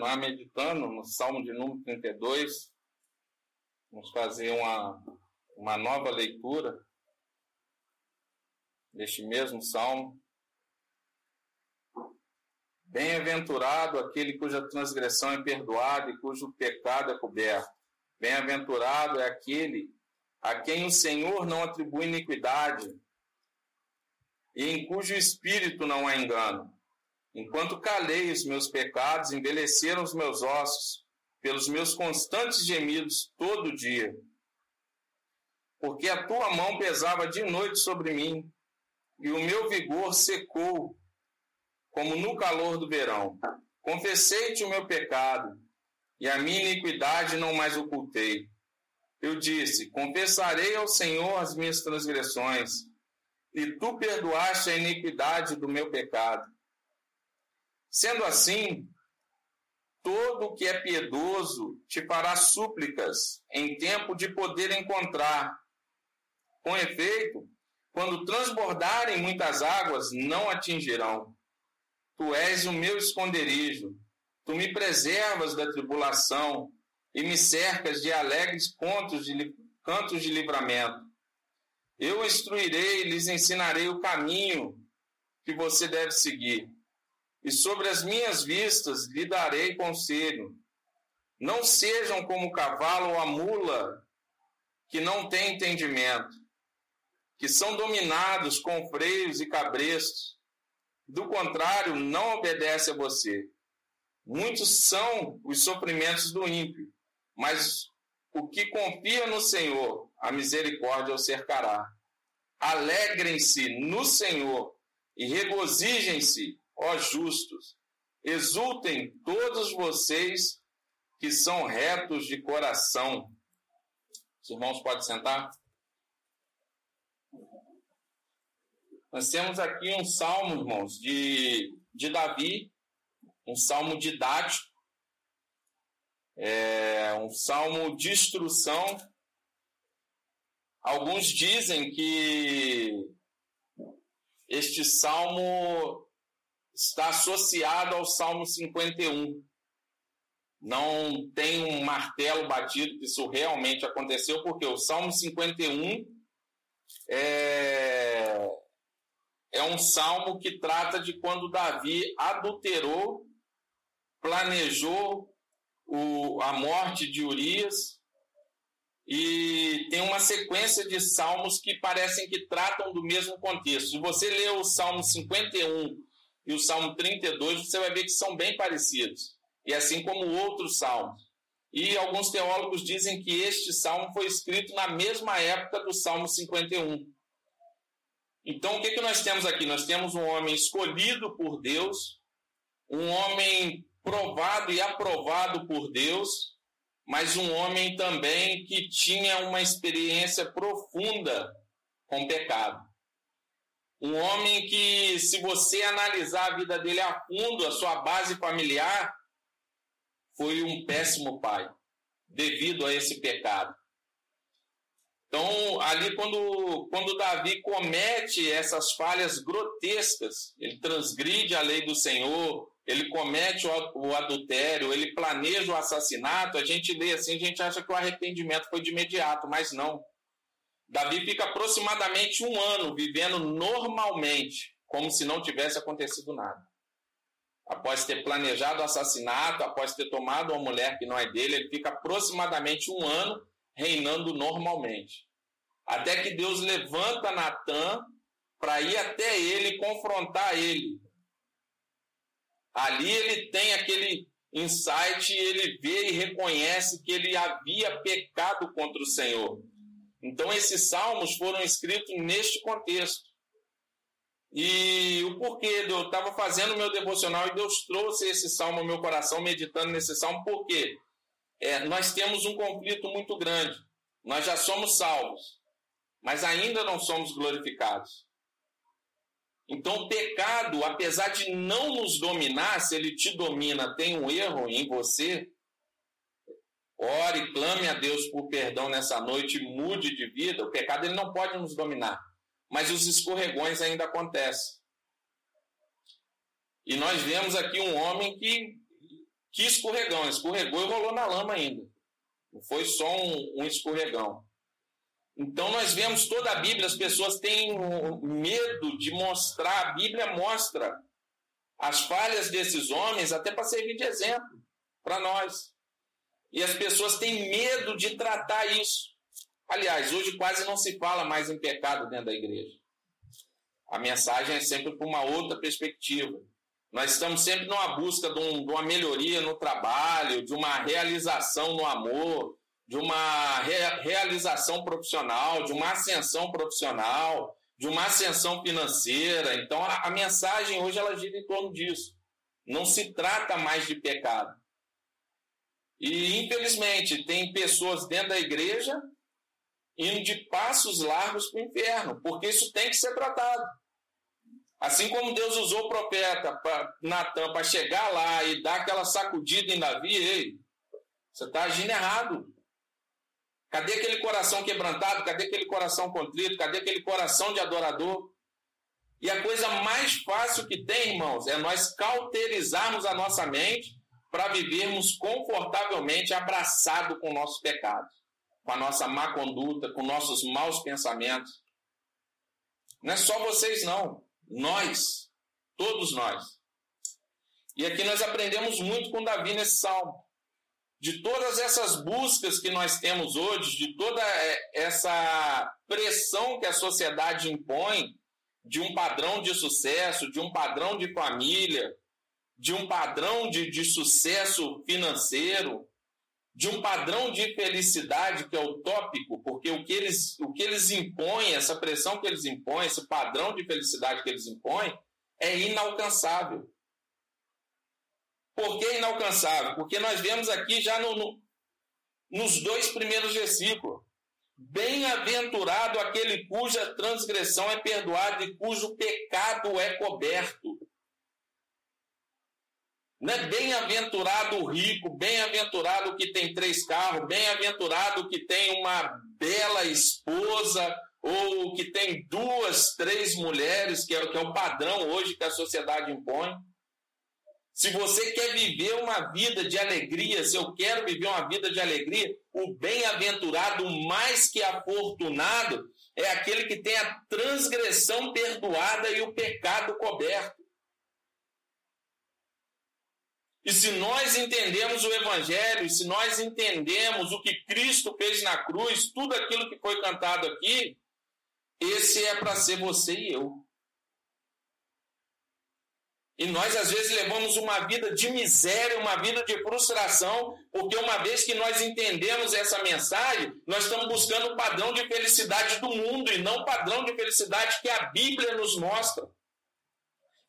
continuar meditando no Salmo de número 32. Vamos fazer uma, uma nova leitura deste mesmo salmo. Bem-aventurado aquele cuja transgressão é perdoada e cujo pecado é coberto. Bem-aventurado é aquele a quem o Senhor não atribui iniquidade e em cujo espírito não há engano. Enquanto calei os meus pecados, envelheceram os meus ossos, pelos meus constantes gemidos todo dia. Porque a tua mão pesava de noite sobre mim, e o meu vigor secou, como no calor do verão. Confessei-te o meu pecado, e a minha iniquidade não mais ocultei. Eu disse: Confessarei ao Senhor as minhas transgressões, e tu perdoaste a iniquidade do meu pecado. Sendo assim, todo o que é piedoso te fará súplicas em tempo de poder encontrar. Com efeito, quando transbordarem muitas águas, não atingirão. Tu és o meu esconderijo. Tu me preservas da tribulação e me cercas de alegres de, cantos de livramento. Eu instruirei lhes ensinarei o caminho que você deve seguir. E sobre as minhas vistas lhe darei conselho. Não sejam como o cavalo ou a mula, que não tem entendimento, que são dominados com freios e cabrestos. Do contrário, não obedece a você. Muitos são os sofrimentos do ímpio, mas o que confia no Senhor, a misericórdia o cercará. Alegrem-se no Senhor e regozijem-se, ó justos. Exultem todos vocês que são retos de coração. Os irmãos podem sentar? Nós temos aqui um salmo, irmãos, de, de Davi, um salmo didático, é um salmo de instrução. Alguns dizem que este salmo está associado ao salmo 51. Não tem um martelo batido que isso realmente aconteceu, porque o salmo 51 é, é um salmo que trata de quando Davi adulterou, planejou o, a morte de Urias e tem uma sequência de salmos que parecem que tratam do mesmo contexto. Se você ler o Salmo 51 e o Salmo 32, você vai ver que são bem parecidos, e assim como outros salmos. E alguns teólogos dizem que este salmo foi escrito na mesma época do Salmo 51. Então, o que, que nós temos aqui? Nós temos um homem escolhido por Deus, um homem provado e aprovado por Deus, mas um homem também que tinha uma experiência profunda com pecado. Um homem que, se você analisar a vida dele a fundo, a sua base familiar, foi um péssimo pai, devido a esse pecado. Então, ali, quando, quando Davi comete essas falhas grotescas, ele transgride a lei do Senhor, ele comete o adultério, ele planeja o assassinato, a gente lê assim, a gente acha que o arrependimento foi de imediato, mas não. Davi fica aproximadamente um ano vivendo normalmente, como se não tivesse acontecido nada. Após ter planejado o assassinato, após ter tomado uma mulher que não é dele, ele fica aproximadamente um ano reinando normalmente. Até que Deus levanta Natan para ir até ele e confrontar ele. Ali ele tem aquele insight, ele vê e reconhece que ele havia pecado contra o Senhor. Então esses salmos foram escritos neste contexto. E o porquê, eu estava fazendo meu devocional e Deus trouxe esse salmo ao meu coração, meditando nesse salmo, porque é, nós temos um conflito muito grande. Nós já somos salvos, mas ainda não somos glorificados. Então, o pecado, apesar de não nos dominar, se ele te domina, tem um erro em você, ore, clame a Deus por perdão nessa noite, mude de vida. O pecado ele não pode nos dominar, mas os escorregões ainda acontecem. E nós vemos aqui um homem que, Que escorregão, escorregou e rolou na lama ainda. Não foi só um, um escorregão. Então nós vemos toda a Bíblia, as pessoas têm medo de mostrar, a Bíblia mostra as falhas desses homens até para servir de exemplo para nós. E as pessoas têm medo de tratar isso. Aliás, hoje quase não se fala mais em pecado dentro da igreja. A mensagem é sempre para uma outra perspectiva. Nós estamos sempre numa busca de, um, de, uma melhoria no trabalho, de uma realização no amor, de uma re, realização profissional, de uma ascensão profissional, de uma ascensão financeira. Então, a, a mensagem hoje ela gira em torno disso. Não se trata mais de pecado. E, infelizmente, tem pessoas dentro da igreja indo de passos largos para o inferno, porque isso tem que ser tratado. Assim como Deus usou o profeta Natan para chegar lá e dar aquela sacudida em Davi, ei, você está agindo errado. Cadê aquele coração quebrantado? Cadê aquele coração contrito? Cadê aquele coração de adorador? E a coisa mais fácil que tem, irmãos, é nós cauterizarmos a nossa mente para vivermos confortavelmente abraçado com nossos pecados, com a nossa má conduta, com nossos maus pensamentos. Não é só vocês, não. Nós. Todos nós. E aqui nós aprendemos muito com Davi nesse salmo. De todas essas buscas que nós temos hoje, de toda essa pressão que a sociedade impõe, de um padrão de sucesso, de um padrão de família, de um padrão de, de sucesso financeiro, de um padrão de felicidade que é utópico, porque o que, eles, o que eles impõem, essa pressão que eles impõem, esse padrão de felicidade que eles impõem, é inalcançável. Por que inalcançável? Porque nós vemos aqui já no, no, nos dois primeiros versículos. Bem-aventurado aquele cuja transgressão é perdoada e cujo pecado é coberto. Não é bem-aventurado o rico, bem-aventurado que tem três carros, bem-aventurado que tem uma bela esposa, ou que tem duas, três mulheres, que é, que é o padrão hoje que a sociedade impõe. Se você quer viver uma vida de alegria, se eu quero viver uma vida de alegria, o bem-aventurado, mais que afortunado, é aquele que tem a transgressão perdoada e o pecado coberto. E se nós entendemos o Evangelho, se nós entendemos o que Cristo fez na cruz, tudo aquilo que foi cantado aqui, esse é para ser você e eu. E nós, às vezes, levamos uma vida de miséria, uma vida de frustração, porque uma vez que nós entendemos essa mensagem, nós estamos buscando o padrão de felicidade do mundo e não o padrão de felicidade que a Bíblia nos mostra.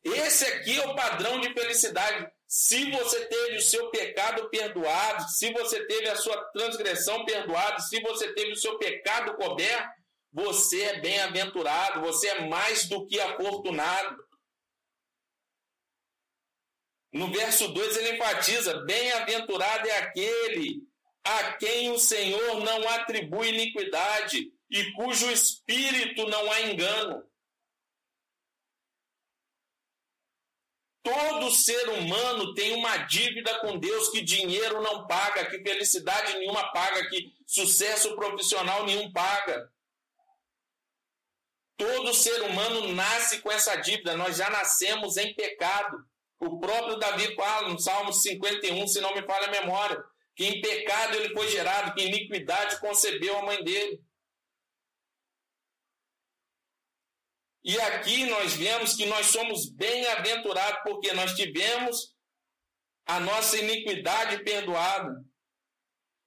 Esse aqui é o padrão de felicidade. Se você teve o seu pecado perdoado, se você teve a sua transgressão perdoada, se você teve o seu pecado coberto, você é bem-aventurado, você é mais do que afortunado. No verso 2 ele enfatiza: bem-aventurado é aquele a quem o Senhor não atribui iniquidade e cujo espírito não há engano. Todo ser humano tem uma dívida com Deus que dinheiro não paga, que felicidade nenhuma paga, que sucesso profissional nenhum paga. Todo ser humano nasce com essa dívida, nós já nascemos em pecado. O próprio Davi fala no Salmo 51, se não me falha a memória, que em pecado ele foi gerado, que iniquidade concebeu a mãe dele. E aqui nós vemos que nós somos bem-aventurados porque nós tivemos a nossa iniquidade perdoada.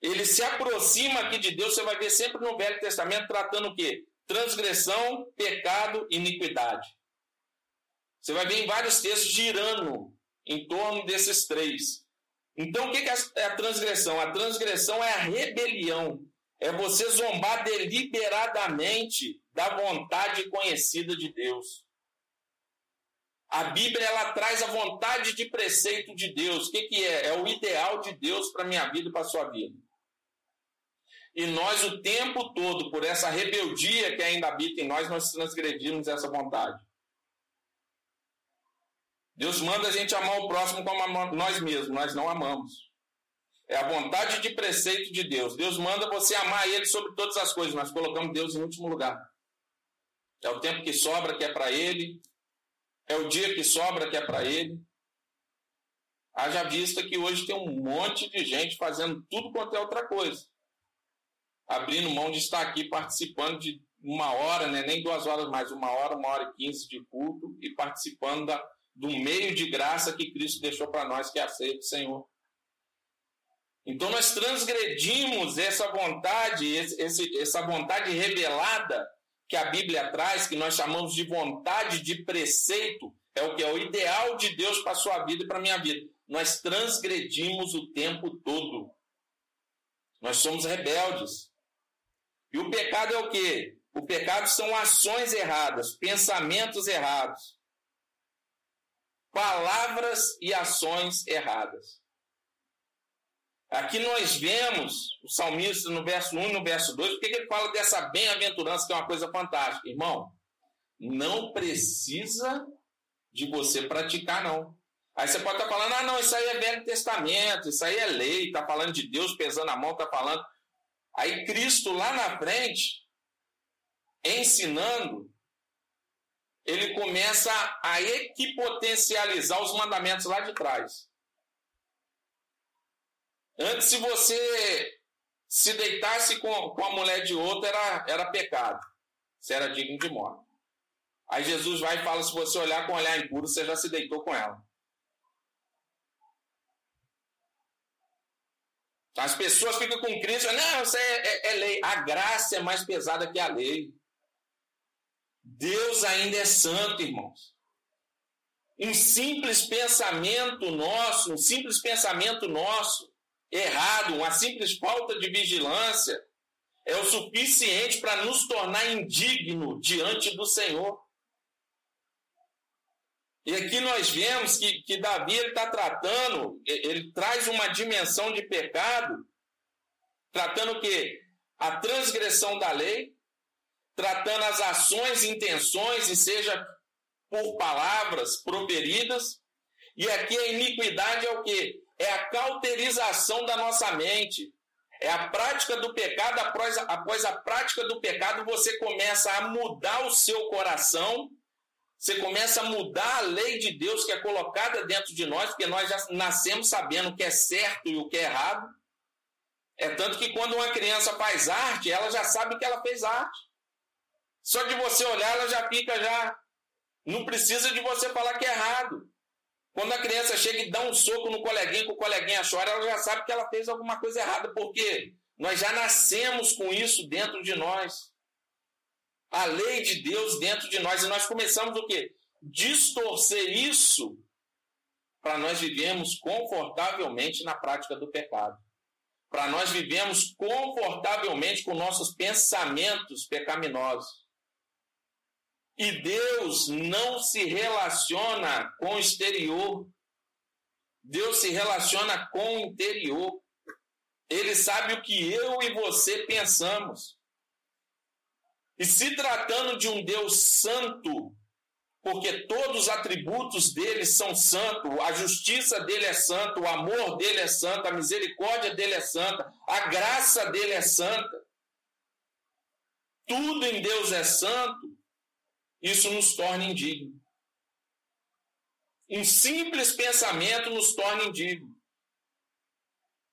Ele se aproxima aqui de Deus, você vai ver sempre no Velho Testamento tratando o quê? Transgressão, pecado, iniquidade. Você vai ver em vários textos girando em torno desses três. Então, o que é a transgressão? A transgressão é a rebelião. É você zombar deliberadamente da vontade conhecida de Deus. A Bíblia ela traz a vontade de preceito de Deus. O que, que é? É o ideal de Deus para minha vida e para sua vida. E nós, o tempo todo, por essa rebeldia que ainda habita em nós, nós transgredimos essa vontade. Deus manda a gente amar o próximo como nós mesmos, nós não amamos. É a vontade de preceito de Deus. Deus manda você amar Ele sobre todas as coisas. Nós colocamos Deus em último lugar. É o tempo que sobra que é para Ele. É o dia que sobra que é para Ele. Haja vista que hoje tem um monte de gente fazendo tudo quanto é outra coisa. Abrindo mão de estar aqui participando de uma hora, né? nem duas horas mais, uma hora, uma hora e quinze de culto e participando da, do meio de graça que Cristo deixou para nós, que é a ceia do Senhor. Então nós transgredimos essa vontade, esse, essa vontade revelada que a Bíblia traz, que nós chamamos de vontade de preceito, é o que é o ideal de Deus para a sua vida e para a minha vida. Nós transgredimos o tempo todo. Nós somos rebeldes. E o pecado é o quê? O pecado são ações erradas, pensamentos errados, palavras e ações erradas. Aqui nós vemos o salmista no verso 1 e no verso 2, porque ele fala dessa bem-aventurança, que é uma coisa fantástica. Irmão, não precisa de você praticar, não. Aí você pode estar falando, ah, não, isso aí é Velho Testamento, isso aí é lei, está falando de Deus pesando a mão, está falando. Aí Cristo lá na frente, ensinando, ele começa a equipotencializar os mandamentos lá de trás. Antes, se você se deitasse com, com a mulher de outro, era, era pecado. Você era digno de morte. Aí Jesus vai e fala: se você olhar com olhar impuro, você já se deitou com ela. As pessoas ficam com crise, não, isso é, é, é, lei. A graça é mais pesada que a lei. Deus ainda é santo, irmãos. Um simples pensamento nosso, um simples pensamento nosso, errado, uma simples falta de vigilância, é o suficiente para nos tornar indigno diante do Senhor. E aqui nós vemos que, que Davi está tratando, ele traz uma dimensão de pecado, tratando o quê? A transgressão da lei, tratando as ações e intenções, e seja por palavras proferidas, e aqui a iniquidade é o quê? É a cauterização da nossa mente. É a prática do pecado, após, após a prática do pecado, você começa a mudar o seu coração, você começa a mudar a lei de Deus que é colocada dentro de nós, porque nós já nascemos sabendo o que é certo e o que é errado. É tanto que quando uma criança faz arte, ela já sabe que ela fez arte. Só de você olhar, ela já fica já. Não precisa de você falar que é errado. Quando a criança chega e dá um soco no coleguinha, que o coleguinha chora, ela já sabe que ela fez alguma coisa errada, porque nós já nascemos com isso dentro de nós. A lei de Deus dentro de nós. E nós começamos o quê? Distorcer isso para nós vivermos confortavelmente na prática do pecado. Para nós vivemos confortavelmente com nossos pensamentos pecaminosos. E Deus não se relaciona com o exterior. Deus se relaciona com o interior. Ele sabe o que eu e você pensamos. E se tratando de um Deus santo, porque todos os atributos dele são santos, a justiça dele é santa, o amor dele é santo, a misericórdia dele é santa, a graça dele é santa. Tudo em Deus é santo isso nos torna indigno. Um simples pensamento nos torna indigno.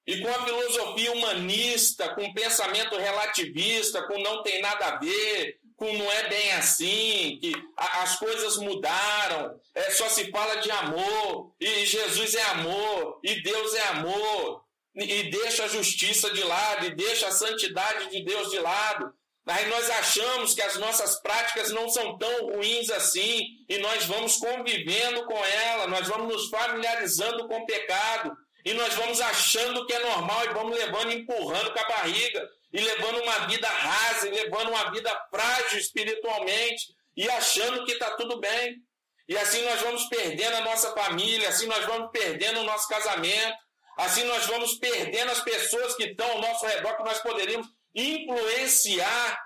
E com a filosofia humanista, com pensamento relativista, com não tem nada a ver, com não é bem assim, que as coisas mudaram, é, só se fala de amor, e Jesus é amor, e Deus é amor, e deixa a justiça de lado, e deixa a santidade de Deus de lado, Aí nós achamos que as nossas práticas não são tão ruins assim, e nós vamos convivendo com ela, nós vamos nos familiarizando com o pecado, e nós vamos achando que é normal e vamos levando, empurrando com a barriga, e levando uma vida rasa, e levando uma vida frágil espiritualmente, e achando que está tudo bem. E assim nós vamos perdendo a nossa família, assim nós vamos perdendo o nosso casamento, assim nós vamos perdendo as pessoas que estão ao nosso redor, que nós poderíamos influenciar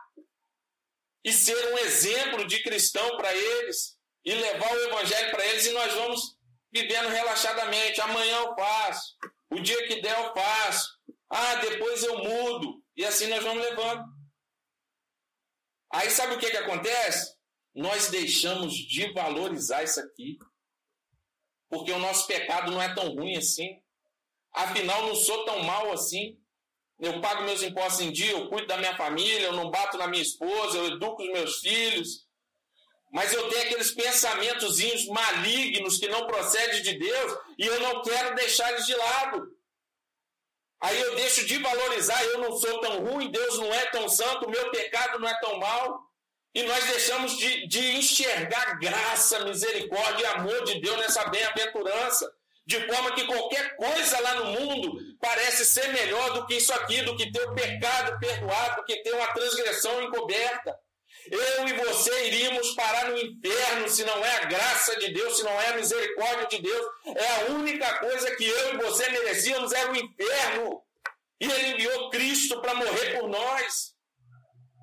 e ser um exemplo de cristão para eles e levar o evangelho para eles e nós vamos vivendo relaxadamente. Amanhã eu faço. O dia que der eu faço. Ah, depois eu mudo. E assim nós vamos levando. Aí sabe o que, que acontece? Nós deixamos de valorizar isso aqui. Porque o nosso pecado não é tão ruim assim. Afinal, não sou tão mal assim. Eu pago meus impostos em dia, eu cuido da minha família, eu não bato na minha esposa, eu educo os meus filhos. Mas eu tenho aqueles pensamentozinhos malignos que não procedem de Deus e eu não quero deixar eles de lado. Aí eu deixo de valorizar, eu não sou tão ruim, Deus não é tão santo, o meu pecado não é tão mal. E nós deixamos de, de enxergar graça, misericórdia e amor de Deus nessa bem-aventurança. De forma que qualquer coisa lá no mundo parece ser melhor do que isso aqui, do que ter o pecado perdoado, do que ter uma transgressão encoberta. Eu e você iríamos parar no inferno se não é a graça de Deus, se não é a misericórdia de Deus. É a única coisa que eu e você merecíamos era o inferno. E Ele enviou Cristo para morrer por nós,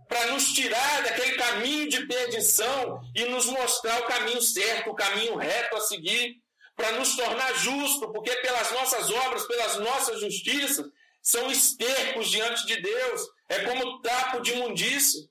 para nos tirar daquele caminho de perdição e nos mostrar o caminho certo, o caminho reto a seguir, para nos tornar justo, porque pelas nossas obras, pelas nossas justiças, são estercos diante de Deus. É como trapo de imundícia.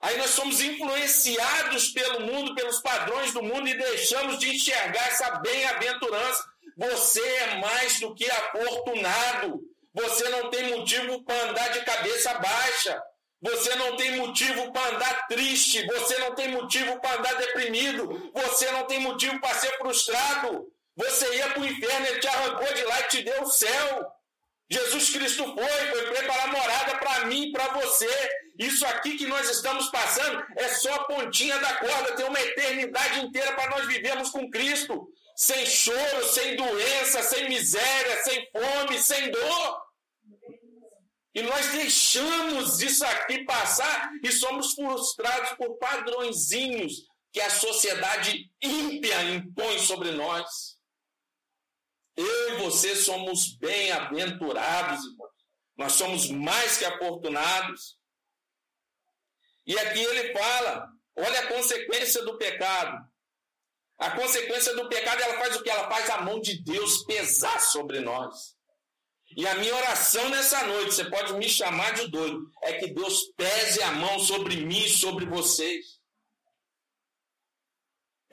Aí nós somos influenciados pelo mundo, pelos padrões do mundo e deixamos de enxergar essa bem-aventurança. Você é mais do que afortunado. Você não tem motivo para andar de cabeça baixa. Você não tem motivo para andar triste. Você não tem motivo para andar deprimido. Você não tem motivo para ser frustrado. Você ia para o inferno, ele te arrancou de lá e te deu o céu. Jesus Cristo foi, foi preparar morada para mim para você. Isso aqui que nós estamos passando é só a pontinha da corda, tem uma eternidade inteira para nós vivermos com Cristo. Sem choro, sem doença, sem miséria, sem fome, sem dor. E nós deixamos isso aqui passar e somos frustrados por padrõezinhos que a sociedade ímpia impõe sobre nós. Eu e você somos bem-aventurados, irmãos. Nós somos mais que afortunados. E aqui ele fala: olha a consequência do pecado. A consequência do pecado, ela faz o que? Ela faz a mão de Deus pesar sobre nós. E a minha oração nessa noite, você pode me chamar de doido, é que Deus pese a mão sobre mim e sobre vocês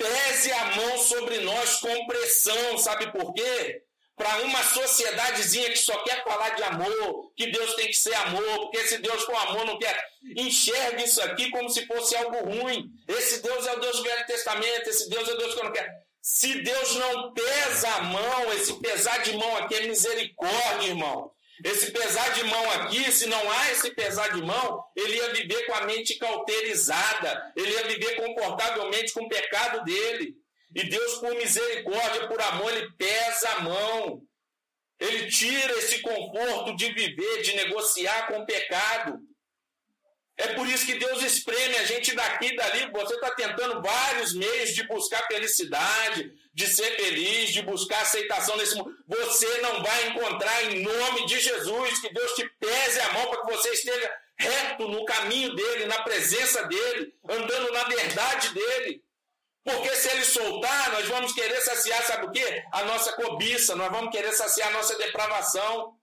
pese a mão sobre nós com pressão, sabe por quê? Para uma sociedadezinha que só quer falar de amor, que Deus tem que ser amor, porque se Deus for amor, não quer. Enxergue isso aqui como se fosse algo ruim. Esse Deus é o Deus do Velho Testamento, esse Deus é o Deus que eu não quero. Se Deus não pesa a mão, esse pesar de mão aqui é misericórdia, irmão. Esse pesar de mão aqui, se não há esse pesar de mão, ele ia viver com a mente cauterizada, ele ia viver confortavelmente com o pecado dele. E Deus, por misericórdia, por amor, ele pesa a mão. Ele tira esse conforto de viver, de negociar com o pecado. É por isso que Deus espreme a gente daqui e dali. Você está tentando vários meios de buscar felicidade, de ser feliz, de buscar aceitação nesse mundo. Você não vai encontrar em nome de Jesus que Deus te pese a mão para que você esteja reto no caminho dele, na presença dele, andando na verdade dele. Porque se ele soltar, nós vamos querer saciar, sabe o quê? A nossa cobiça, nós vamos querer saciar a nossa depravação.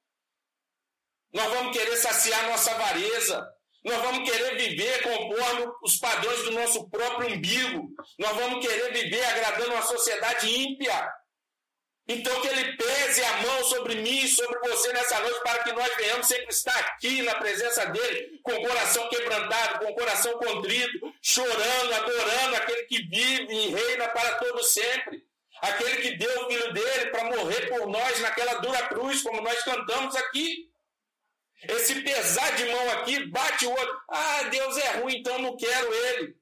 Nós vamos querer saciar a nossa avareza. Nós vamos querer viver conforme os padrões do nosso próprio umbigo. Nós vamos querer viver agradando uma sociedade ímpia. Então, que Ele pese a mão sobre mim e sobre você nessa noite, para que nós venhamos sempre estar aqui na presença dEle, com o coração quebrantado, com o coração contrito, chorando, adorando aquele que vive e reina para todo sempre. Aquele que deu o filho dele para morrer por nós naquela dura cruz, como nós cantamos aqui. Esse pesar de mão aqui bate o outro. Ah, Deus é ruim, então não quero ele.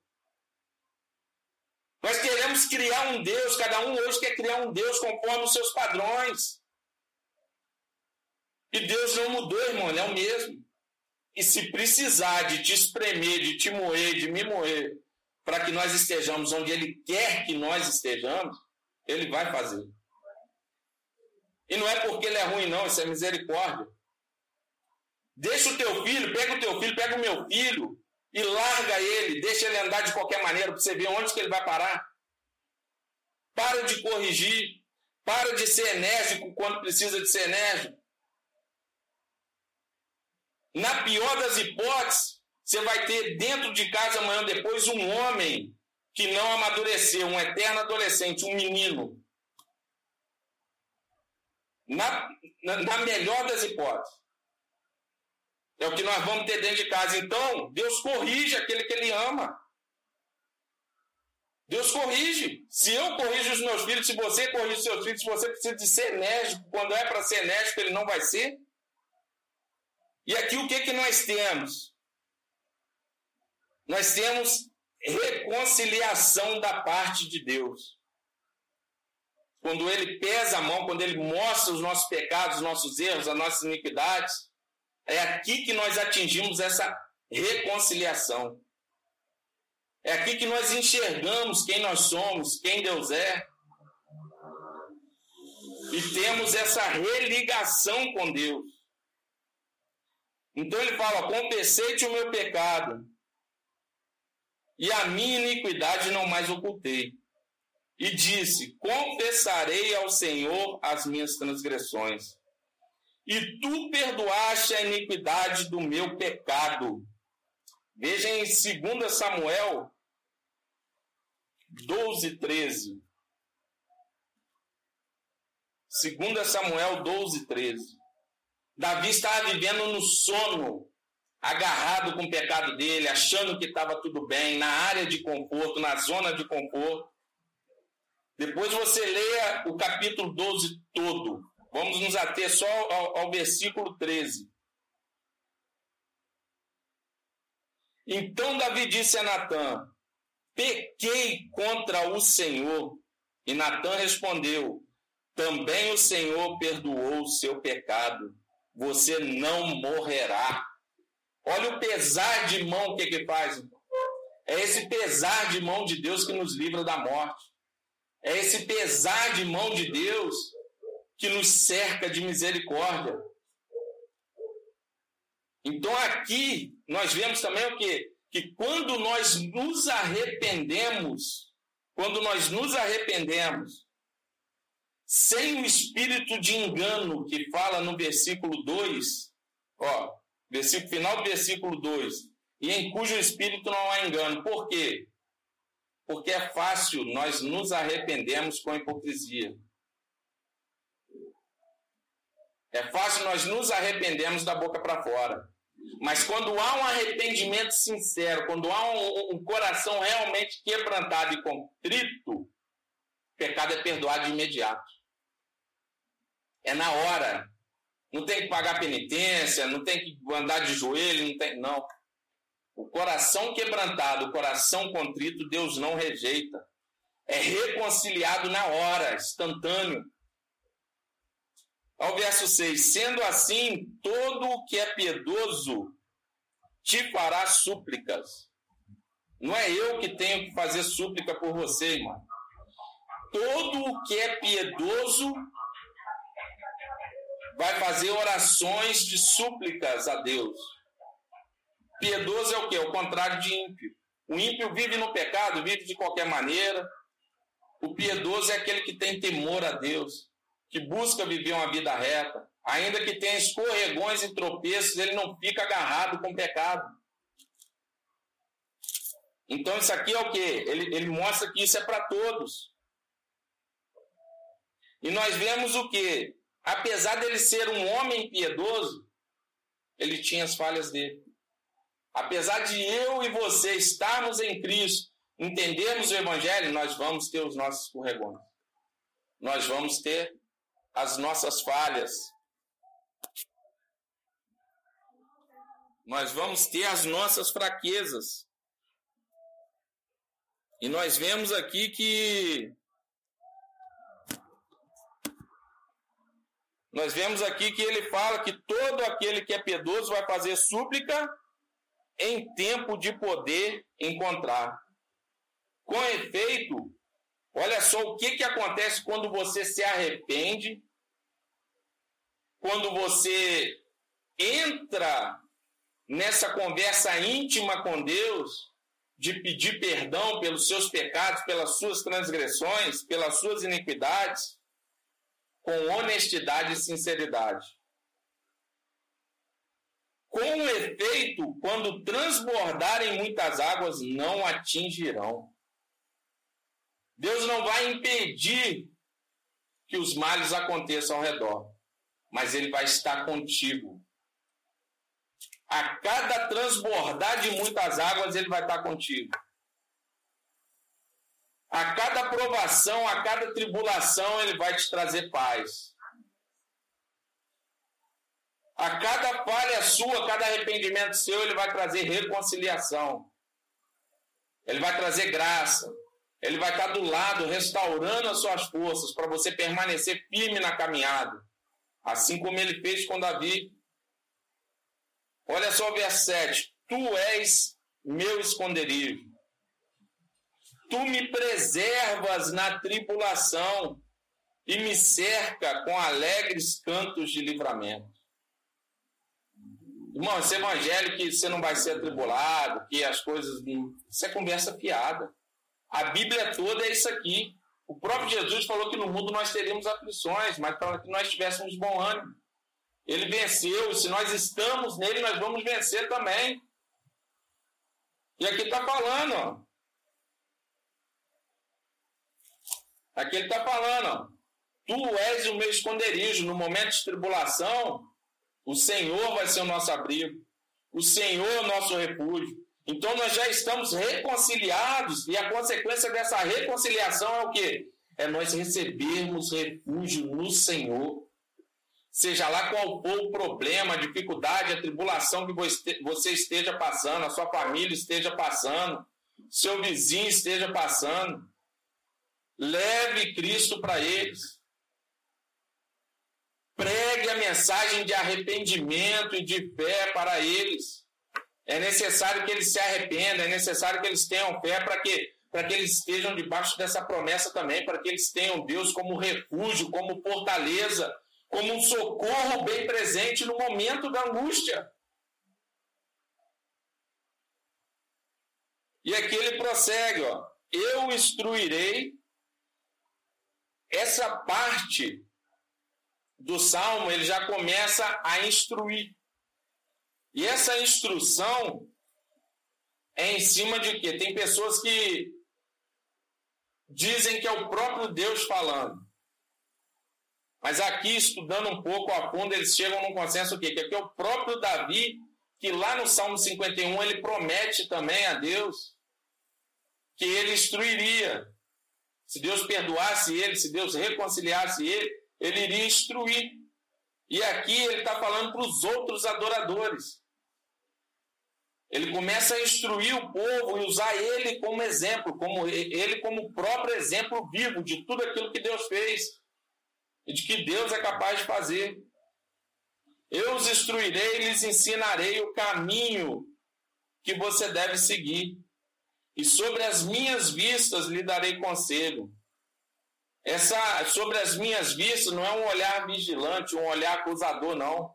Nós queremos criar um Deus, cada um hoje quer criar um Deus conforme os seus padrões. E Deus não mudou, irmão, ele é o mesmo. E se precisar de te espremer, de te moer, de me moer, para que nós estejamos onde Ele quer que nós estejamos, Ele vai fazer. E não é porque Ele é ruim, não, isso é misericórdia. Deixa o teu filho, pega o teu filho, pega o meu filho e larga ele, deixa ele andar de qualquer maneira para você ver onde que ele vai parar. para de corrigir, para de ser enérgico quando precisa de ser enérgico. Na pior das hipóteses, você vai ter dentro de casa amanhã depois um homem que não amadureceu, um eterno adolescente, um menino. Na, na, na melhor das hipóteses. É o que nós vamos ter dentro de casa. Então, Deus corrige aquele que Ele ama. Deus corrige. Se eu corrijo os meus filhos, se você corrige os seus filhos, se você precisa de ser enérgico, quando é para ser enérgico, ele não vai ser. E aqui o que, que nós temos? Nós temos reconciliação da parte de Deus. Quando ele pesa a mão, quando ele mostra os nossos pecados, os nossos erros, as nossas iniquidades, é aqui que nós atingimos essa reconciliação. É aqui que nós enxergamos quem nós somos, quem Deus é. E temos essa religação com Deus. Então ele fala: Compensei-te o meu pecado, e a minha iniquidade não mais ocultei. E disse: Confessarei ao Senhor as minhas transgressões. E tu perdoaste a iniquidade do meu pecado Veja em 2 Samuel 12, 13. 2 Samuel 12, 13. Davi estava vivendo no sono, agarrado com o pecado dele, achando que estava tudo bem, na área de conforto, na zona de conforto. Depois você leia o capítulo 12 todo. Vamos nos ater só ao, ao versículo 13. Então Davi disse a Natã: Pequei contra o Senhor. E Natã respondeu: Também o Senhor perdoou o seu pecado. Você não morrerá. Olha o pesar de mão que que faz. É esse pesar de mão de Deus que nos livra da morte. É esse pesar de mão de Deus que nos cerca de misericórdia. Então aqui nós vemos também o que? Que quando nós nos arrependemos, quando nós nos arrependemos, sem o espírito de engano que fala no versículo 2, ó, versículo, final do versículo 2, e em cujo espírito não há engano. Por quê? Porque é fácil nós nos arrependemos com hipocrisia. É fácil nós nos arrependemos da boca para fora. Mas quando há um arrependimento sincero, quando há um, um coração realmente quebrantado e contrito, o pecado é perdoado de imediato. É na hora. Não tem que pagar penitência, não tem que andar de joelho, não tem. Não. O coração quebrantado, o coração contrito, Deus não rejeita. É reconciliado na hora, instantâneo. Ao verso 6: Sendo assim, todo o que é piedoso te fará súplicas. Não é eu que tenho que fazer súplica por você, irmão. Todo o que é piedoso vai fazer orações de súplicas a Deus. Piedoso é o que? É o contrário de ímpio. O ímpio vive no pecado, vive de qualquer maneira. O piedoso é aquele que tem temor a Deus que busca viver uma vida reta, ainda que tenha escorregões e tropeços, ele não fica agarrado com o pecado. Então isso aqui é o que? Ele, ele mostra que isso é para todos. E nós vemos o que? Apesar dele ser um homem piedoso, ele tinha as falhas dele. Apesar de eu e você estarmos em Cristo, entendermos o Evangelho, nós vamos ter os nossos escorregões. Nós vamos ter as nossas falhas. Nós vamos ter as nossas fraquezas. E nós vemos aqui que Nós vemos aqui que ele fala que todo aquele que é piedoso vai fazer súplica em tempo de poder encontrar. Com efeito, olha só o que, que acontece quando você se arrepende quando você entra nessa conversa íntima com Deus, de pedir perdão pelos seus pecados, pelas suas transgressões, pelas suas iniquidades, com honestidade e sinceridade. Com efeito, quando transbordarem muitas águas, não atingirão. Deus não vai impedir que os males aconteçam ao redor, mas Ele vai estar contigo. A cada transbordar de muitas águas, Ele vai estar contigo. A cada provação, a cada tribulação, Ele vai te trazer paz. A cada falha sua, a cada arrependimento seu, Ele vai trazer reconciliação. Ele vai trazer graça. Ele vai estar do lado, restaurando as suas forças, para você permanecer firme na caminhada. Assim como ele fez com Davi. Olha só o verso 7. Tu és meu esconderijo. Tu me preservas na tribulação e me cerca com alegres cantos de livramento. Irmão, esse evangelho que você não vai ser atribulado, que as coisas. Isso é conversa fiada. A Bíblia toda é isso aqui. O próprio Jesus falou que no mundo nós teríamos aflições, mas para que nós tivéssemos bom ânimo. Ele venceu, se nós estamos nele, nós vamos vencer também. E aqui está falando. Aqui ele está falando. Tu és o meu esconderijo. No momento de tribulação, o Senhor vai ser o nosso abrigo. O Senhor é o nosso refúgio. Então nós já estamos reconciliados e a consequência dessa reconciliação é o quê? É nós recebermos refúgio no Senhor. Seja lá qual for o problema, a dificuldade, a tribulação que você esteja passando, a sua família esteja passando, seu vizinho esteja passando, leve Cristo para eles. Pregue a mensagem de arrependimento e de fé para eles. É necessário que eles se arrependam, é necessário que eles tenham fé para que, para que eles estejam debaixo dessa promessa também, para que eles tenham Deus como refúgio, como fortaleza, como um socorro bem presente no momento da angústia. E aqui ele prossegue, ó. Eu instruirei essa parte do salmo, ele já começa a instruir. E essa instrução é em cima de quê? Tem pessoas que dizem que é o próprio Deus falando. Mas aqui, estudando um pouco a fundo, eles chegam num consenso o quê? Que aqui é o próprio Davi, que lá no Salmo 51 ele promete também a Deus que ele instruiria. Se Deus perdoasse ele, se Deus reconciliasse ele, ele iria instruir. E aqui ele está falando para os outros adoradores. Ele começa a instruir o povo e usar ele como exemplo, como ele como próprio exemplo vivo de tudo aquilo que Deus fez e de que Deus é capaz de fazer. Eu os instruirei e lhes ensinarei o caminho que você deve seguir. E sobre as minhas vistas lhe darei conselho. Essa sobre as minhas vistas não é um olhar vigilante, um olhar acusador, não.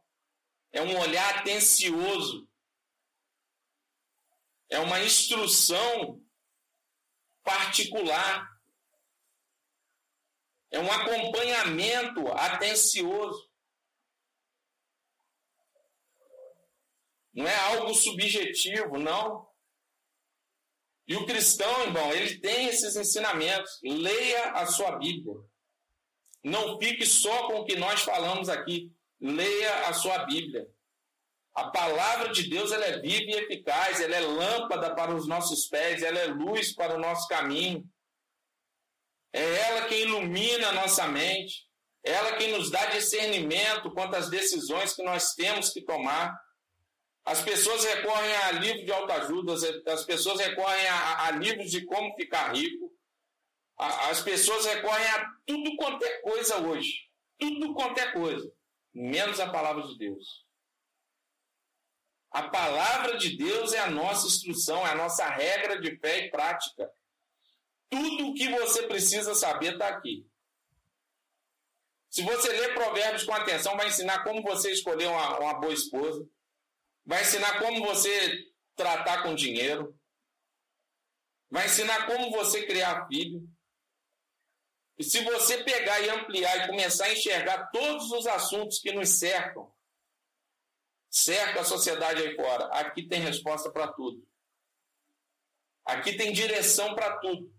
É um olhar atencioso é uma instrução particular. É um acompanhamento atencioso. Não é algo subjetivo, não. E o cristão, irmão, ele tem esses ensinamentos. Leia a sua Bíblia. Não fique só com o que nós falamos aqui. Leia a sua Bíblia. A palavra de Deus ela é viva e eficaz, ela é lâmpada para os nossos pés, ela é luz para o nosso caminho. É ela que ilumina a nossa mente, é ela que nos dá discernimento quanto às decisões que nós temos que tomar. As pessoas recorrem a livros de autoajuda, as pessoas recorrem a, a livros de como ficar rico, as pessoas recorrem a tudo quanto é coisa hoje, tudo quanto é coisa, menos a palavra de Deus. A palavra de Deus é a nossa instrução, é a nossa regra de fé e prática. Tudo o que você precisa saber está aqui. Se você ler Provérbios com atenção, vai ensinar como você escolher uma, uma boa esposa, vai ensinar como você tratar com dinheiro, vai ensinar como você criar filho. E se você pegar e ampliar e começar a enxergar todos os assuntos que nos cercam, cerca a sociedade aí fora, aqui tem resposta para tudo. Aqui tem direção para tudo.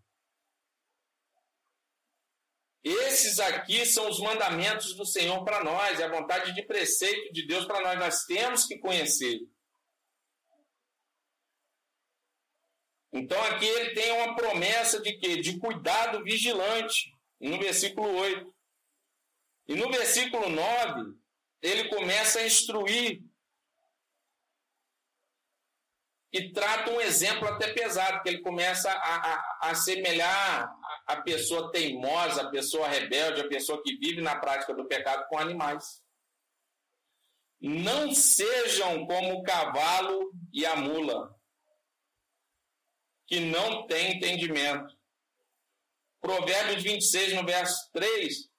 Esses aqui são os mandamentos do Senhor para nós, é a vontade de preceito de Deus para nós. Nós temos que conhecer. Então aqui ele tem uma promessa de quê? De cuidado vigilante, no versículo 8. E no versículo 9, ele começa a instruir e trata um exemplo até pesado, que ele começa a, a, a assemelhar a pessoa teimosa, a pessoa rebelde, a pessoa que vive na prática do pecado com animais. Não sejam como o cavalo e a mula, que não têm entendimento. Provérbios 26, no verso 3,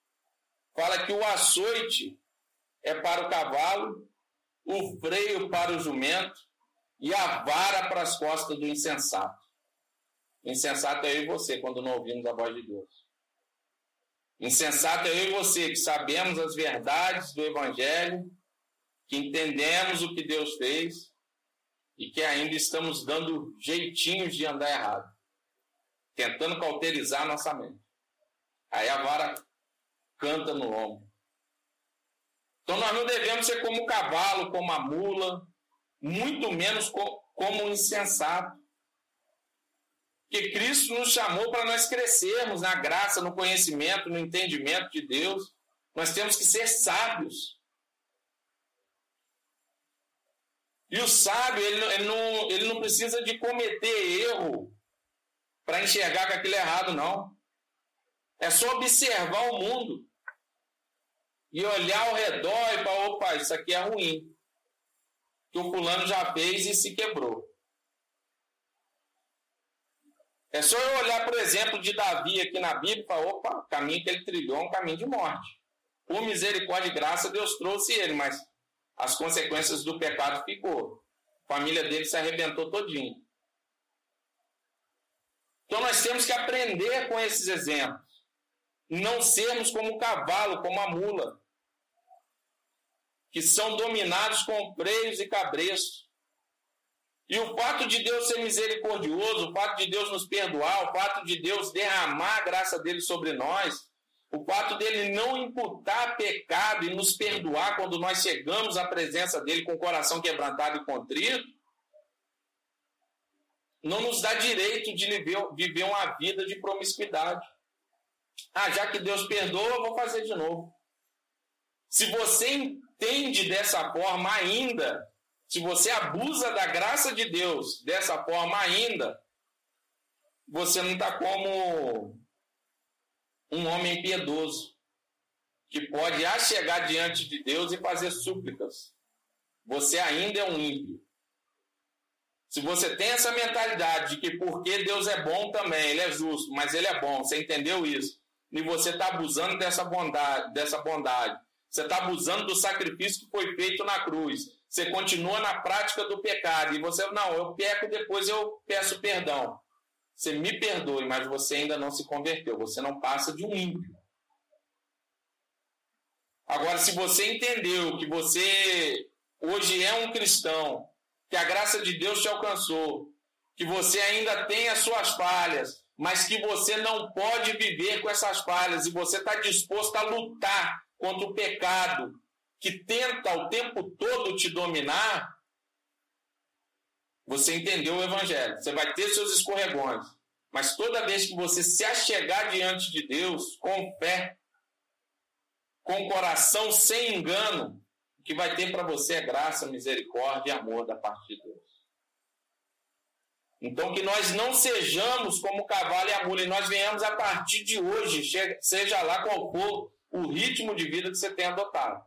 fala que o açoite é para o cavalo, o freio para o jumento e a vara para as costas do insensato. Insensato é eu e você quando não ouvimos a voz de Deus. Insensato é eu e você que sabemos as verdades do Evangelho, que entendemos o que Deus fez e que ainda estamos dando jeitinhos de andar errado, tentando cauterizar nossa mente. Aí a vara canta no ombro. Então nós não devemos ser como o cavalo, como a mula, muito menos como um insensato. Que Cristo nos chamou para nós crescermos na graça, no conhecimento, no entendimento de Deus. Nós temos que ser sábios. E o sábio, ele, ele, não, ele não precisa de cometer erro para enxergar que aquilo é errado, não. É só observar o mundo e olhar ao redor e falar: opa, isso aqui é ruim. Que o fulano já fez e se quebrou. É só eu olhar, por exemplo, de Davi aqui na Bíblia e falar: opa, o caminho que ele trilhou é um caminho de morte. Por misericórdia e graça, Deus trouxe ele, mas as consequências do pecado ficou. A família dele se arrebentou todinho. Então nós temos que aprender com esses exemplos. Não sermos como o cavalo, como a mula, que são dominados com freios e cabreços. E o fato de Deus ser misericordioso, o fato de Deus nos perdoar, o fato de Deus derramar a graça dele sobre nós, o fato dele não imputar pecado e nos perdoar quando nós chegamos à presença dele com o coração quebrantado e contrito, não nos dá direito de viver uma vida de promiscuidade. Ah, já que Deus perdoa, vou fazer de novo. Se você entende dessa forma ainda, se você abusa da graça de Deus dessa forma ainda, você não está como um homem piedoso, que pode chegar diante de Deus e fazer súplicas. Você ainda é um ímpio. Se você tem essa mentalidade de que porque Deus é bom também, Ele é justo, mas Ele é bom, você entendeu isso? E você está abusando dessa bondade, dessa bondade. Você está abusando do sacrifício que foi feito na cruz você continua na prática do pecado e você, não, eu peco, depois eu peço perdão. Você me perdoe, mas você ainda não se converteu, você não passa de um ímpio. Agora, se você entendeu que você hoje é um cristão, que a graça de Deus te alcançou, que você ainda tem as suas falhas, mas que você não pode viver com essas falhas e você está disposto a lutar contra o pecado, que tenta o tempo todo te dominar, você entendeu o evangelho. Você vai ter seus escorregões. Mas toda vez que você se achegar diante de Deus com fé, com coração sem engano, o que vai ter para você é graça, misericórdia e amor da parte de Deus. Então, que nós não sejamos como cavalo e a mula, e nós venhamos a partir de hoje, seja lá qual for o ritmo de vida que você tem adotado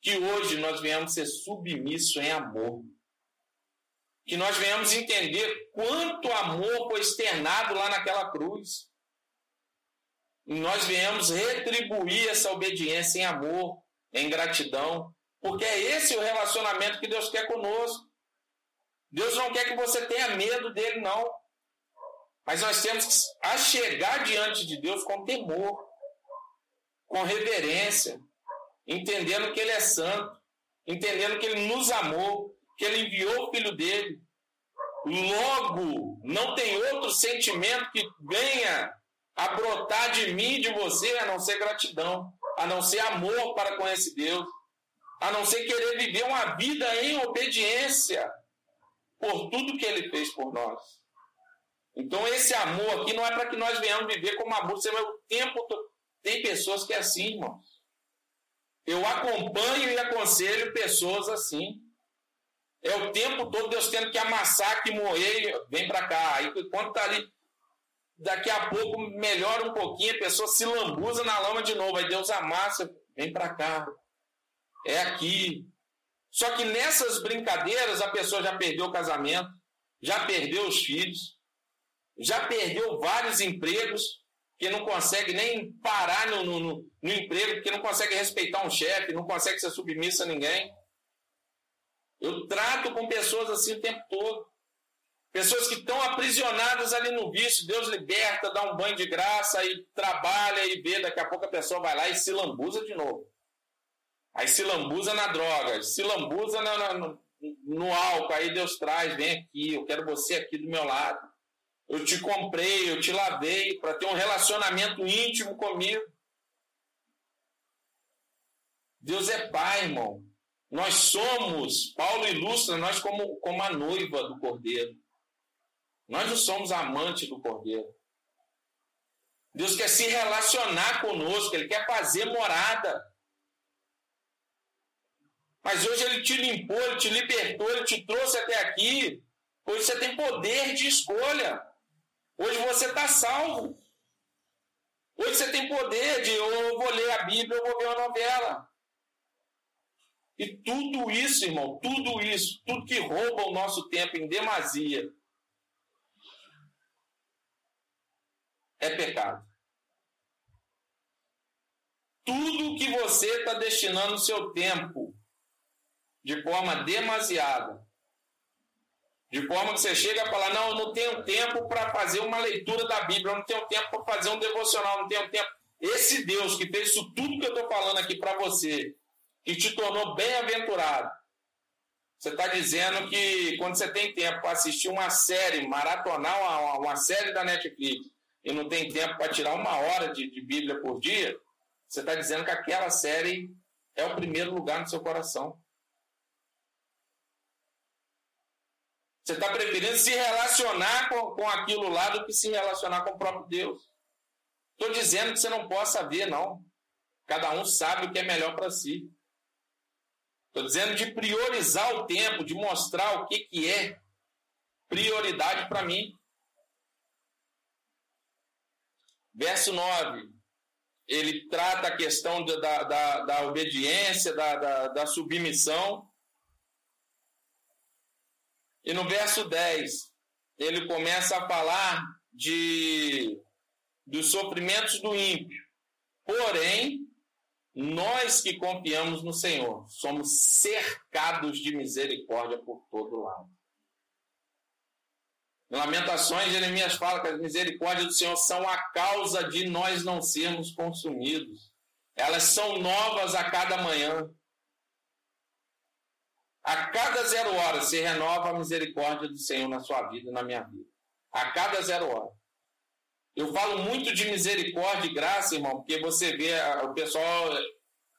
que hoje nós venhamos ser submissos em amor. Que nós venhamos entender quanto amor foi externado lá naquela cruz. E nós venhamos retribuir essa obediência em amor, em gratidão, porque é esse o relacionamento que Deus quer conosco. Deus não quer que você tenha medo dele, não. Mas nós temos que chegar diante de Deus com temor, com reverência, entendendo que Ele é santo, entendendo que Ele nos amou, que Ele enviou o Filho dele. Logo, não tem outro sentimento que venha a brotar de mim e de você a não ser gratidão, a não ser amor para com esse Deus, a não ser querer viver uma vida em obediência por tudo que Ele fez por nós. Então, esse amor aqui não é para que nós venhamos viver como amor. Você vai o tempo todo. Tem pessoas que é assim, irmãos. Eu acompanho e aconselho pessoas assim. É o tempo todo Deus tendo que amassar, que moer, vem para cá. Aí quando está ali, daqui a pouco melhora um pouquinho, a pessoa se lambuza na lama de novo. Aí Deus amassa, vem para cá. É aqui. Só que nessas brincadeiras a pessoa já perdeu o casamento, já perdeu os filhos, já perdeu vários empregos, que não consegue nem parar no, no, no, no emprego, que não consegue respeitar um chefe, não consegue ser submissa a ninguém. Eu trato com pessoas assim o tempo todo. Pessoas que estão aprisionadas ali no vício, Deus liberta, dá um banho de graça e trabalha e vê, daqui a pouco a pessoa vai lá e se lambuza de novo. Aí se lambuza na droga, se lambuza no, no álcool, aí Deus traz, vem aqui, eu quero você aqui do meu lado eu te comprei, eu te lavei para ter um relacionamento íntimo comigo. Deus é pai, irmão. Nós somos, Paulo ilustra nós como, como a noiva do cordeiro. Nós não somos amantes do cordeiro. Deus quer se relacionar conosco, Ele quer fazer morada. Mas hoje Ele te limpou, Ele te libertou, Ele te trouxe até aqui. Hoje você tem poder de escolha. Hoje você está salvo. Hoje você tem poder de eu vou ler a Bíblia, eu vou ver uma novela. E tudo isso, irmão, tudo isso, tudo que rouba o nosso tempo em demasia, é pecado. Tudo que você está destinando o seu tempo de forma demasiada de forma que você chega a falar: não, eu não tenho tempo para fazer uma leitura da Bíblia, eu não tenho tempo para fazer um devocional, não tenho tempo. Esse Deus que fez isso tudo que eu estou falando aqui para você, que te tornou bem-aventurado, você está dizendo que quando você tem tempo para assistir uma série, maratonar uma, uma, série da Netflix, e não tem tempo para tirar uma hora de, de Bíblia por dia, você está dizendo que aquela série é o primeiro lugar no seu coração. Você está preferindo se relacionar com, com aquilo lá do que se relacionar com o próprio Deus. Estou dizendo que você não possa ver, não. Cada um sabe o que é melhor para si. Estou dizendo de priorizar o tempo, de mostrar o que, que é prioridade para mim. Verso 9. Ele trata a questão da, da, da obediência, da, da, da submissão. E no verso 10, ele começa a falar de dos sofrimentos do ímpio. Porém, nós que confiamos no Senhor, somos cercados de misericórdia por todo lado. Em Lamentações, Jeremias fala que as misericórdias do Senhor são a causa de nós não sermos consumidos. Elas são novas a cada manhã. A cada zero hora se renova a misericórdia do Senhor na sua vida na minha vida. A cada zero hora. Eu falo muito de misericórdia e graça, irmão, porque você vê o pessoal,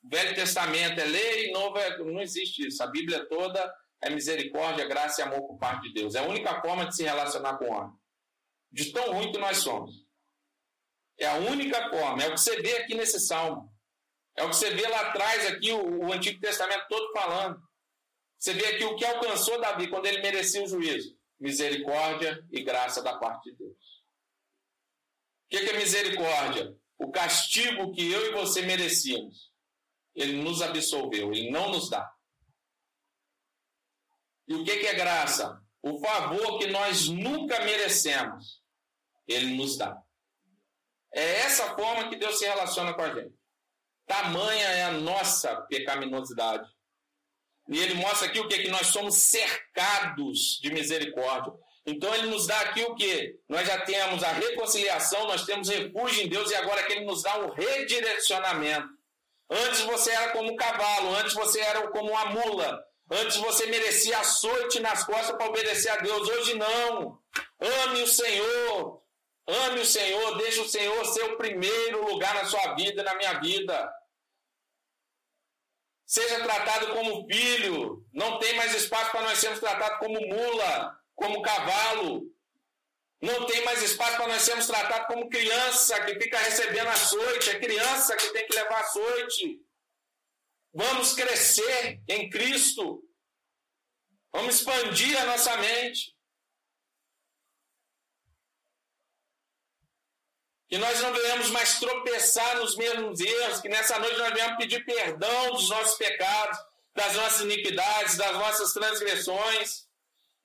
Velho Testamento é lei, Novo é, não existe isso. A Bíblia toda é misericórdia, graça e amor por parte de Deus. É a única forma de se relacionar com o homem. De tão ruim que nós somos. É a única forma. É o que você vê aqui nesse salmo. É o que você vê lá atrás, aqui, o, o Antigo Testamento todo falando. Você vê aqui o que alcançou Davi quando ele merecia o juízo: misericórdia e graça da parte de Deus. O que é misericórdia? O castigo que eu e você merecíamos. Ele nos absolveu, ele não nos dá. E o que é graça? O favor que nós nunca merecemos, ele nos dá. É essa forma que Deus se relaciona com a gente. Tamanha é a nossa pecaminosidade. E ele mostra aqui o que? Que nós somos cercados de misericórdia. Então ele nos dá aqui o que? Nós já temos a reconciliação, nós temos refúgio em Deus e agora que ele nos dá um redirecionamento. Antes você era como um cavalo, antes você era como uma mula, antes você merecia açoite nas costas para obedecer a Deus. Hoje não. Ame o Senhor, ame o Senhor, deixe o Senhor ser o primeiro lugar na sua vida, na minha vida. Seja tratado como filho, não tem mais espaço para nós sermos tratados como mula como cavalo. Não tem mais espaço para nós sermos tratados como criança que fica recebendo açoite. É criança que tem que levar açoite. Vamos crescer em Cristo. Vamos expandir a nossa mente. Que nós não venhamos mais tropeçar nos mesmos erros, que nessa noite nós venhamos pedir perdão dos nossos pecados, das nossas iniquidades, das nossas transgressões.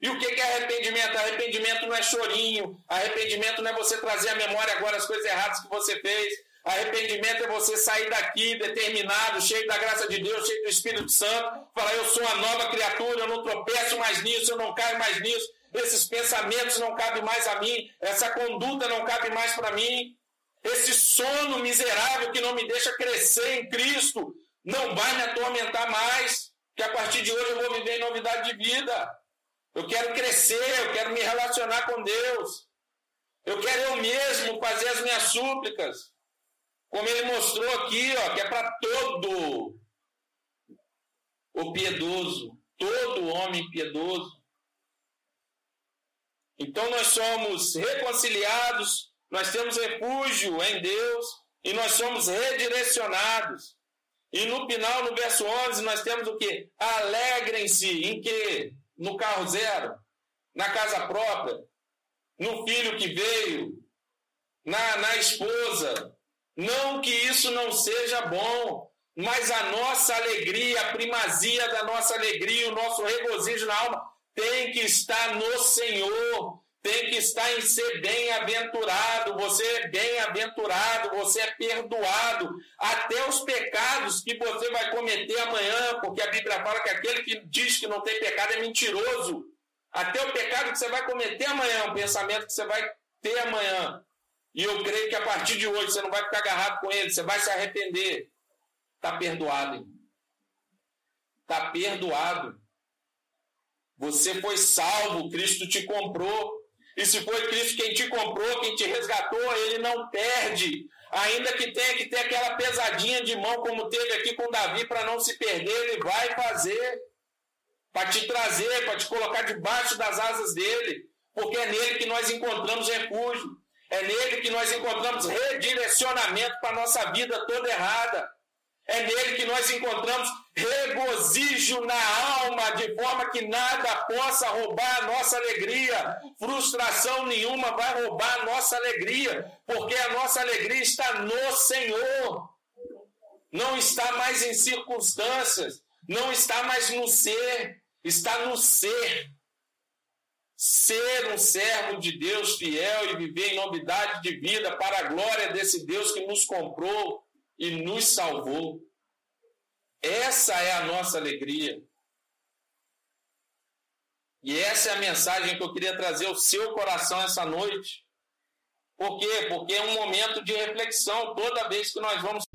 E o que é arrependimento? Arrependimento não é chorinho, arrependimento não é você trazer à memória agora as coisas erradas que você fez. Arrependimento é você sair daqui determinado, cheio da graça de Deus, cheio do Espírito Santo, falar: Eu sou uma nova criatura, eu não tropeço mais nisso, eu não caio mais nisso, esses pensamentos não cabem mais a mim, essa conduta não cabe mais para mim, esse sono miserável que não me deixa crescer em Cristo não vai me atormentar mais, que a partir de hoje eu vou viver em novidade de vida. Eu quero crescer, eu quero me relacionar com Deus. Eu quero eu mesmo fazer as minhas súplicas. Como ele mostrou aqui, ó, que é para todo o piedoso, todo homem piedoso. Então nós somos reconciliados, nós temos refúgio em Deus e nós somos redirecionados. E no final, no verso 11, nós temos o que? Alegrem-se em que? no carro zero, na casa própria, no filho que veio, na, na esposa. Não que isso não seja bom, mas a nossa alegria, a primazia da nossa alegria, o nosso regozijo na alma tem que estar no Senhor, tem que estar em ser bem-aventurado. Você é bem-aventurado, você é perdoado. Até os pecados que você vai cometer amanhã, porque a Bíblia fala que aquele que diz que não tem pecado é mentiroso. Até o pecado que você vai cometer amanhã, o pensamento que você vai ter amanhã. E eu creio que a partir de hoje você não vai ficar agarrado com ele, você vai se arrepender. Está perdoado. Está perdoado. Você foi salvo, Cristo te comprou. E se foi Cristo quem te comprou, quem te resgatou, ele não perde. Ainda que tenha que ter aquela pesadinha de mão, como teve aqui com Davi, para não se perder, ele vai fazer. Para te trazer, para te colocar debaixo das asas dele. Porque é nele que nós encontramos refúgio. É nele que nós encontramos redirecionamento para a nossa vida toda errada. É nele que nós encontramos regozijo na alma, de forma que nada possa roubar a nossa alegria. Frustração nenhuma vai roubar a nossa alegria, porque a nossa alegria está no Senhor. Não está mais em circunstâncias, não está mais no ser, está no ser. Ser um servo de Deus fiel e viver em novidade de vida para a glória desse Deus que nos comprou e nos salvou. Essa é a nossa alegria. E essa é a mensagem que eu queria trazer ao seu coração essa noite. Por quê? Porque é um momento de reflexão. Toda vez que nós vamos